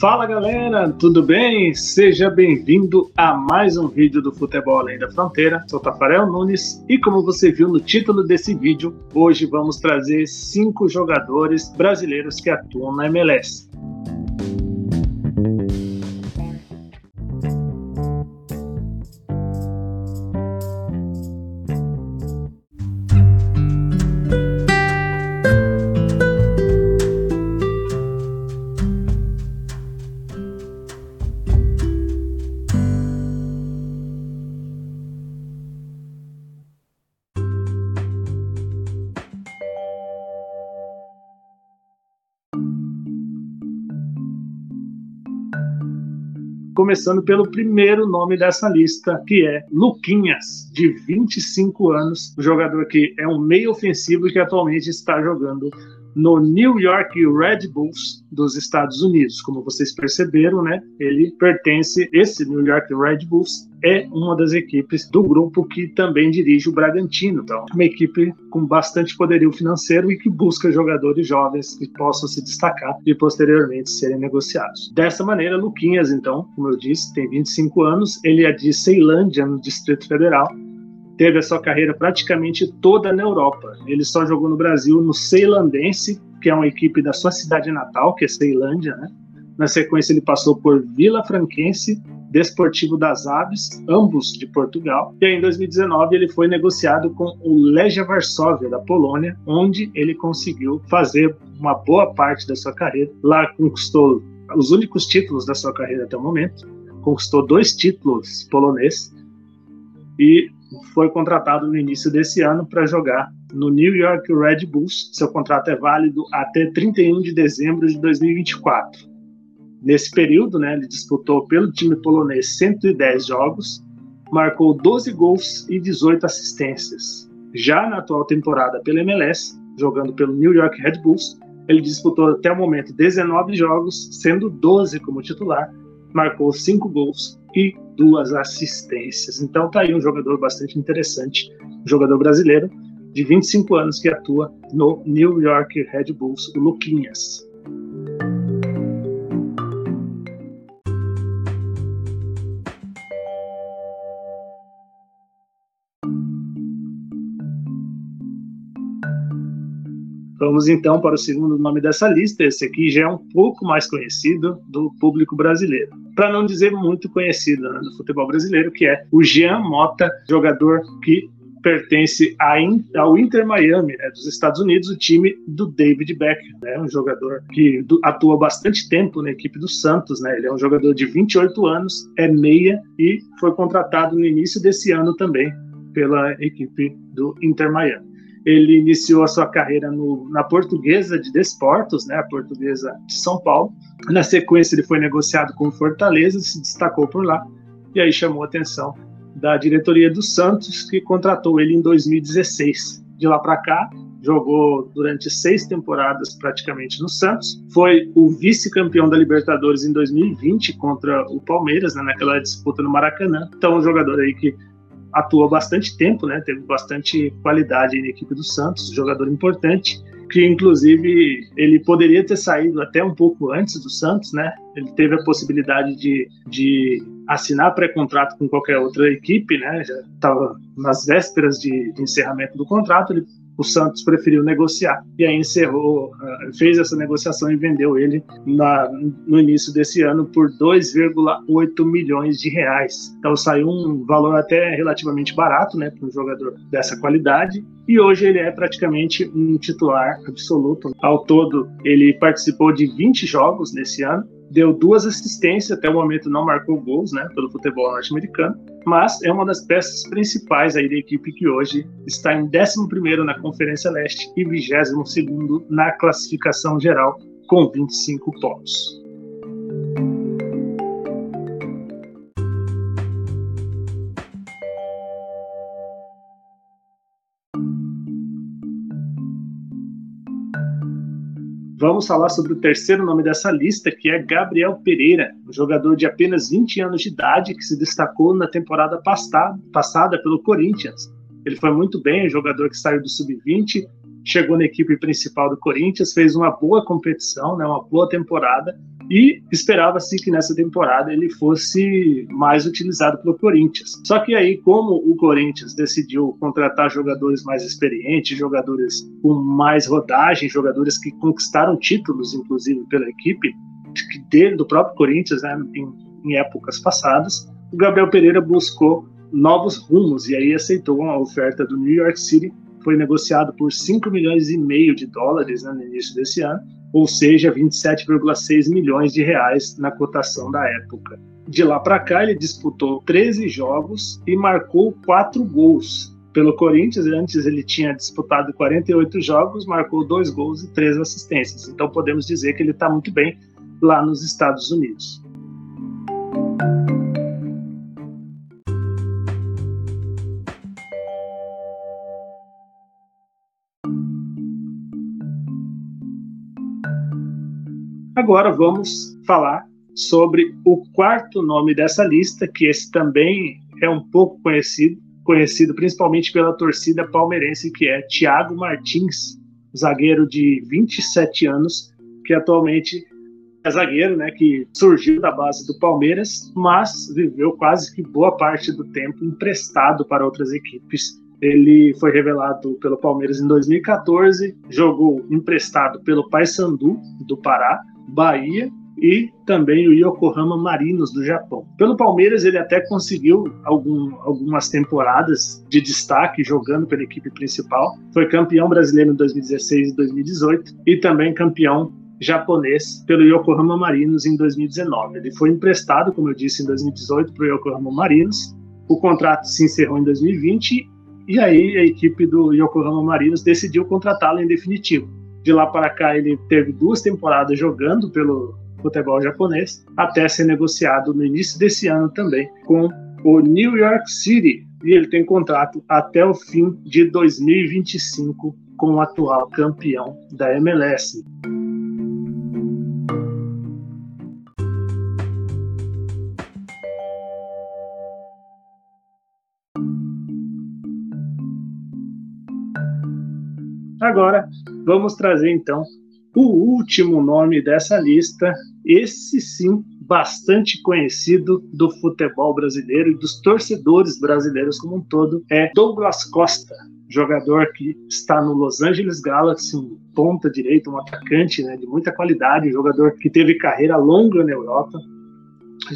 Fala galera, tudo bem? Seja bem-vindo a mais um vídeo do Futebol Além da Fronteira. Sou Tafarel Nunes e como você viu no título desse vídeo, hoje vamos trazer cinco jogadores brasileiros que atuam na MLS. Começando pelo primeiro nome dessa lista, que é Luquinhas, de 25 anos, um jogador que é um meio ofensivo e que atualmente está jogando no New York Red Bulls dos Estados Unidos. Como vocês perceberam, né? Ele pertence, esse New York Red Bulls é uma das equipes do grupo que também dirige o Bragantino. Então, uma equipe com bastante poderio financeiro e que busca jogadores jovens que possam se destacar e posteriormente serem negociados. Dessa maneira, Luquinhas, então, como eu disse, tem 25 anos, ele é de Ceilândia, no Distrito Federal, teve a sua carreira praticamente toda na Europa. Ele só jogou no Brasil no Ceilandense, que é uma equipe da sua cidade natal, que é Ceilândia, né? Na sequência, ele passou por Vila Franquense, Desportivo das Aves, ambos de Portugal. E aí, em 2019, ele foi negociado com o Legia Varsóvia, da Polônia, onde ele conseguiu fazer uma boa parte da sua carreira. Lá conquistou os únicos títulos da sua carreira até o momento. Conquistou dois títulos poloneses e foi contratado no início desse ano para jogar no New York Red Bulls. Seu contrato é válido até 31 de dezembro de 2024. Nesse período, né, ele disputou pelo time polonês 110 jogos, marcou 12 gols e 18 assistências. Já na atual temporada pela MLS, jogando pelo New York Red Bulls, ele disputou até o momento 19 jogos, sendo 12 como titular, marcou 5 gols e duas assistências. Então tá aí um jogador bastante interessante, um jogador brasileiro de 25 anos que atua no New York Red Bulls, o Luquinhas. Vamos então para o segundo nome dessa lista. Esse aqui já é um pouco mais conhecido do público brasileiro. Para não dizer muito conhecido né, do futebol brasileiro, que é o Jean Mota, jogador que pertence ao Inter Miami, né, dos Estados Unidos, o time do David Beckham, né, um jogador que atua bastante tempo na equipe do Santos, né, ele é um jogador de 28 anos, é meia e foi contratado no início desse ano também pela equipe do Inter Miami. Ele iniciou a sua carreira no, na Portuguesa de Desportos, né, a Portuguesa de São Paulo. Na sequência, ele foi negociado com o Fortaleza, se destacou por lá, e aí chamou a atenção da diretoria do Santos, que contratou ele em 2016. De lá para cá, jogou durante seis temporadas praticamente no Santos. Foi o vice-campeão da Libertadores em 2020 contra o Palmeiras, né, naquela disputa no Maracanã. Então, um jogador aí que atuou bastante tempo, né? Teve bastante qualidade na equipe do Santos, jogador importante, que inclusive ele poderia ter saído até um pouco antes do Santos, né? Ele teve a possibilidade de, de assinar pré-contrato com qualquer outra equipe, né? Já estava nas vésperas de, de encerramento do contrato, ele o Santos preferiu negociar e aí encerrou, ah, fez essa negociação e vendeu ele na, no início desse ano por 2,8 milhões de reais. Então saiu um valor até relativamente barato, né, para um jogador dessa qualidade. E hoje ele é praticamente um titular absoluto. Ao todo, ele participou de 20 jogos nesse ano deu duas assistências, até o momento não marcou gols, né, pelo futebol norte-americano, mas é uma das peças principais aí da equipe que hoje está em 11º na Conferência Leste e 22º na classificação geral com 25 pontos. Vamos falar sobre o terceiro nome dessa lista, que é Gabriel Pereira, um jogador de apenas 20 anos de idade que se destacou na temporada passada, pelo Corinthians. Ele foi muito bem, um jogador que saiu do sub-20, chegou na equipe principal do Corinthians, fez uma boa competição, né, uma boa temporada, e esperava-se que nessa temporada ele fosse mais utilizado pelo Corinthians. Só que aí, como o Corinthians decidiu contratar jogadores mais experientes, jogadores com mais rodagem, jogadores que conquistaram títulos, inclusive, pela equipe, dele, do próprio Corinthians, né, em, em épocas passadas, o Gabriel Pereira buscou novos rumos e aí aceitou uma oferta do New York City foi negociado por 5 milhões e meio de dólares né, no início desse ano, ou seja, 27,6 milhões de reais na cotação da época. De lá para cá, ele disputou 13 jogos e marcou 4 gols. Pelo Corinthians, antes ele tinha disputado 48 jogos, marcou 2 gols e 3 assistências. Então podemos dizer que ele está muito bem lá nos Estados Unidos. Agora vamos falar sobre o quarto nome dessa lista, que esse também é um pouco conhecido, conhecido principalmente pela torcida palmeirense, que é Thiago Martins, zagueiro de 27 anos, que atualmente é zagueiro, né, que surgiu da base do Palmeiras, mas viveu quase que boa parte do tempo emprestado para outras equipes. Ele foi revelado pelo Palmeiras em 2014, jogou emprestado pelo Paysandu do Pará, Bahia e também o Yokohama Marinos do Japão. Pelo Palmeiras, ele até conseguiu algum, algumas temporadas de destaque jogando pela equipe principal. Foi campeão brasileiro em 2016 e 2018 e também campeão japonês pelo Yokohama Marinos em 2019. Ele foi emprestado, como eu disse, em 2018 para o Yokohama Marinos. O contrato se encerrou em 2020 e aí a equipe do Yokohama Marinos decidiu contratá-lo em definitivo. De lá para cá, ele teve duas temporadas jogando pelo futebol japonês, até ser negociado no início desse ano também com o New York City. E ele tem contrato até o fim de 2025 com o atual campeão da MLS. Agora, vamos trazer então o último nome dessa lista, esse sim bastante conhecido do futebol brasileiro e dos torcedores brasileiros como um todo, é Douglas Costa, jogador que está no Los Angeles Galaxy, um ponta direita, um atacante né, de muita qualidade, um jogador que teve carreira longa na Europa,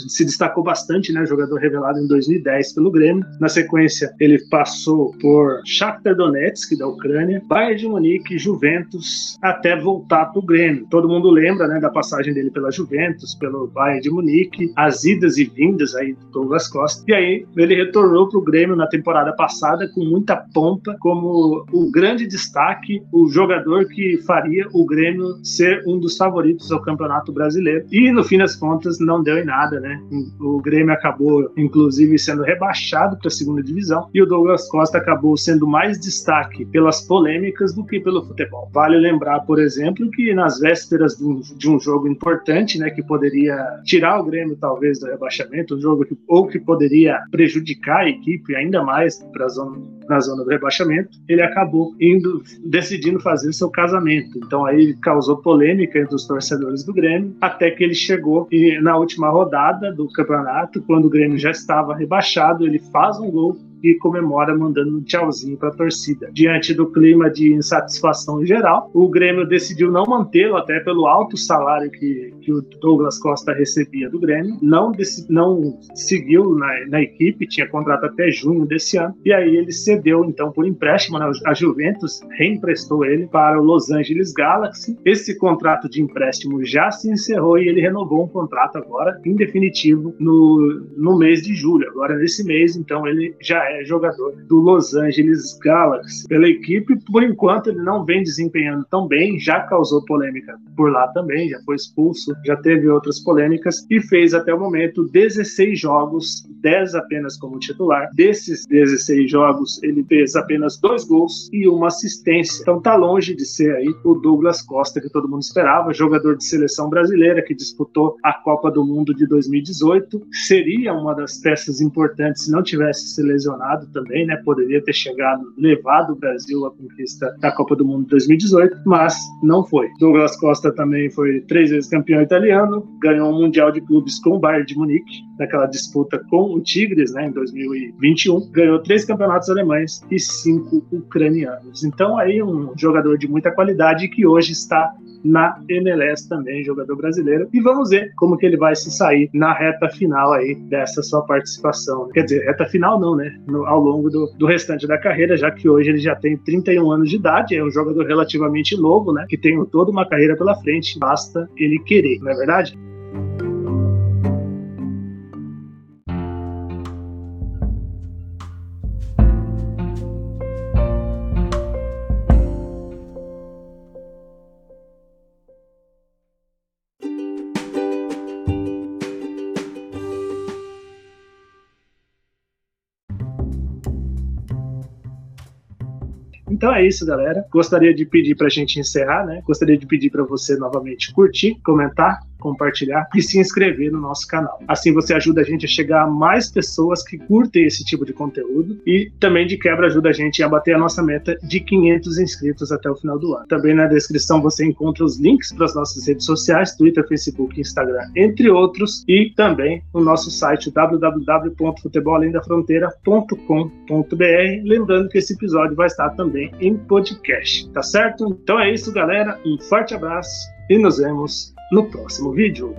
se destacou bastante, né? Jogador revelado em 2010 pelo Grêmio. Na sequência, ele passou por Shakhtar Donetsk da Ucrânia, Bayern de Munique, Juventus, até voltar para o Grêmio. Todo mundo lembra, né, da passagem dele pela Juventus, pelo Bayern de Munique, as idas e vindas aí do Douglas Costa. E aí ele retornou para o Grêmio na temporada passada com muita pompa, como o grande destaque, o jogador que faria o Grêmio ser um dos favoritos ao Campeonato Brasileiro. E no fim das contas não deu em nada né? O Grêmio acabou, inclusive, sendo rebaixado para a segunda divisão e o Douglas Costa acabou sendo mais destaque pelas polêmicas do que pelo futebol. Vale lembrar, por exemplo, que nas vésperas de um, de um jogo importante, né, que poderia tirar o Grêmio talvez do rebaixamento, um jogo que, ou que poderia prejudicar a equipe ainda mais para a zona na zona do rebaixamento, ele acabou indo, decidindo fazer seu casamento. Então aí causou polêmica entre os torcedores do Grêmio, até que ele chegou e na última rodada do campeonato, quando o Grêmio já estava rebaixado, ele faz um gol e comemora mandando um tchauzinho para a torcida. Diante do clima de insatisfação geral, o Grêmio decidiu não mantê-lo, até pelo alto salário que, que o Douglas Costa recebia do Grêmio, não, não seguiu na, na equipe, tinha contrato até junho desse ano, e aí ele cedeu então por empréstimo, né, a Juventus reemprestou ele para o Los Angeles Galaxy. Esse contrato de empréstimo já se encerrou e ele renovou um contrato agora, em definitivo, no, no mês de julho. Agora, nesse mês, então, ele já é jogador do Los Angeles Galaxy. Pela equipe, por enquanto, ele não vem desempenhando tão bem, já causou polêmica por lá também, já foi expulso, já teve outras polêmicas e fez até o momento 16 jogos, 10 apenas como titular. Desses 16 jogos, ele fez apenas dois gols e uma assistência. Então tá longe de ser aí o Douglas Costa que todo mundo esperava, jogador de seleção brasileira que disputou a Copa do Mundo de 2018. Seria uma das peças importantes se não tivesse se lesionado também, né? Poderia ter chegado, levado o Brasil à conquista da Copa do Mundo 2018, mas não foi. Douglas Costa também foi três vezes campeão italiano, ganhou um Mundial de Clubes com o Bayern de Munique, naquela disputa com o Tigres, né, em 2021. Ganhou três campeonatos alemães e cinco ucranianos. Então, aí, um jogador de muita qualidade que hoje está na MLS também, jogador brasileiro. E vamos ver como que ele vai se sair na reta final aí dessa sua participação. Quer dizer, reta final não, né? No, ao longo do, do restante da carreira, já que hoje ele já tem 31 anos de idade, é um jogador relativamente novo, né? Que tem toda uma carreira pela frente, basta ele querer, não é verdade? Então é isso, galera. Gostaria de pedir para a gente encerrar, né? Gostaria de pedir para você novamente curtir, comentar, compartilhar e se inscrever no nosso canal. Assim você ajuda a gente a chegar a mais pessoas que curtem esse tipo de conteúdo e também de quebra ajuda a gente a bater a nossa meta de 500 inscritos até o final do ano. Também na descrição você encontra os links para as nossas redes sociais, Twitter, Facebook, Instagram, entre outros, e também o nosso site www.futebolalendafronteira.com.br. Lembrando que esse episódio vai estar também em podcast, tá certo? Então é isso, galera. Um forte abraço e nos vemos no próximo vídeo.